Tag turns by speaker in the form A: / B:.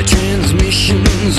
A: Transmissions